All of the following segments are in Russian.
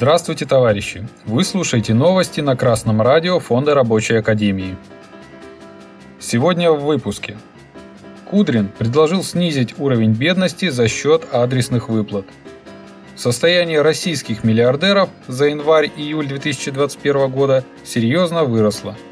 Здравствуйте, товарищи! Вы слушаете новости на Красном радио Фонда Рабочей Академии. Сегодня в выпуске. Кудрин предложил снизить уровень бедности за счет адресных выплат. Состояние российских миллиардеров за январь-июль 2021 года серьезно выросло –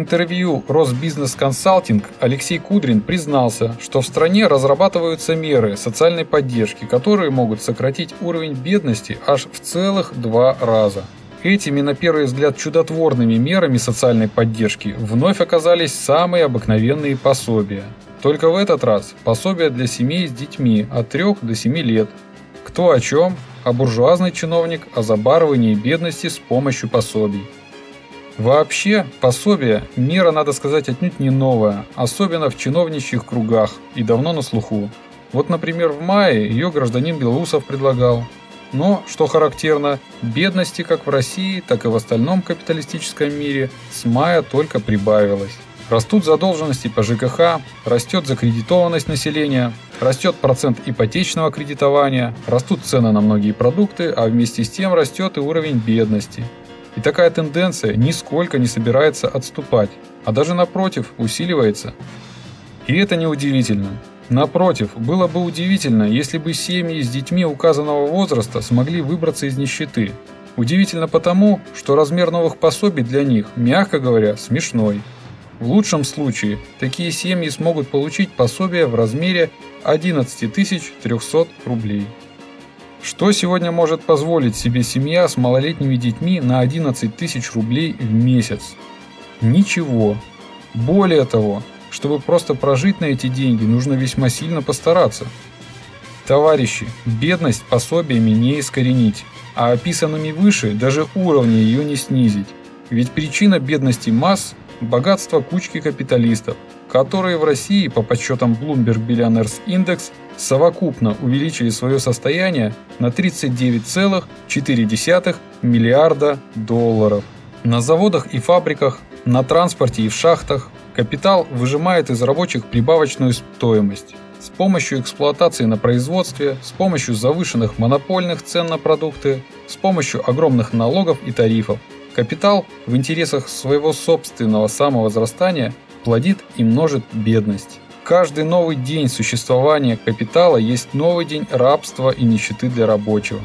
интервью Росбизнес Консалтинг Алексей Кудрин признался, что в стране разрабатываются меры социальной поддержки, которые могут сократить уровень бедности аж в целых два раза. Этими, на первый взгляд, чудотворными мерами социальной поддержки вновь оказались самые обыкновенные пособия. Только в этот раз пособия для семей с детьми от 3 до 7 лет. Кто о чем, а буржуазный чиновник о забарывании бедности с помощью пособий. Вообще, пособие – мера, надо сказать, отнюдь не новая, особенно в чиновничьих кругах и давно на слуху. Вот, например, в мае ее гражданин Белоусов предлагал. Но, что характерно, бедности как в России, так и в остальном капиталистическом мире с мая только прибавилось. Растут задолженности по ЖКХ, растет закредитованность населения, растет процент ипотечного кредитования, растут цены на многие продукты, а вместе с тем растет и уровень бедности – и такая тенденция нисколько не собирается отступать, а даже напротив усиливается. И это неудивительно. Напротив, было бы удивительно, если бы семьи с детьми указанного возраста смогли выбраться из нищеты. Удивительно потому, что размер новых пособий для них, мягко говоря, смешной. В лучшем случае, такие семьи смогут получить пособие в размере 11 300 рублей. Что сегодня может позволить себе семья с малолетними детьми на 11 тысяч рублей в месяц? Ничего. Более того, чтобы просто прожить на эти деньги, нужно весьма сильно постараться. Товарищи, бедность пособиями не искоренить, а описанными выше даже уровня ее не снизить. Ведь причина бедности масс – богатство кучки капиталистов, которые в России по подсчетам Bloomberg Billionaires Index совокупно увеличили свое состояние на 39,4 миллиарда долларов. На заводах и фабриках, на транспорте и в шахтах капитал выжимает из рабочих прибавочную стоимость. С помощью эксплуатации на производстве, с помощью завышенных монопольных цен на продукты, с помощью огромных налогов и тарифов. Капитал в интересах своего собственного самовозрастания плодит и множит бедность. Каждый новый день существования капитала есть новый день рабства и нищеты для рабочего.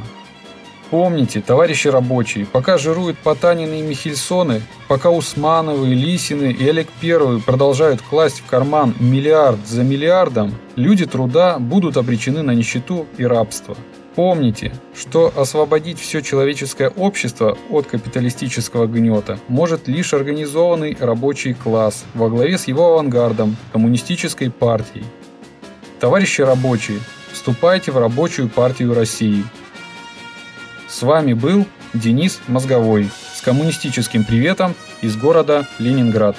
Помните, товарищи рабочие, пока жируют Потанины и Михельсоны, пока Усмановы, Лисины и Олег Первый продолжают класть в карман миллиард за миллиардом, люди труда будут обречены на нищету и рабство. Помните, что освободить все человеческое общество от капиталистического гнета может лишь организованный рабочий класс во главе с его авангардом, коммунистической партией. Товарищи рабочие, вступайте в рабочую партию России. С вами был Денис Мозговой с коммунистическим приветом из города Ленинград.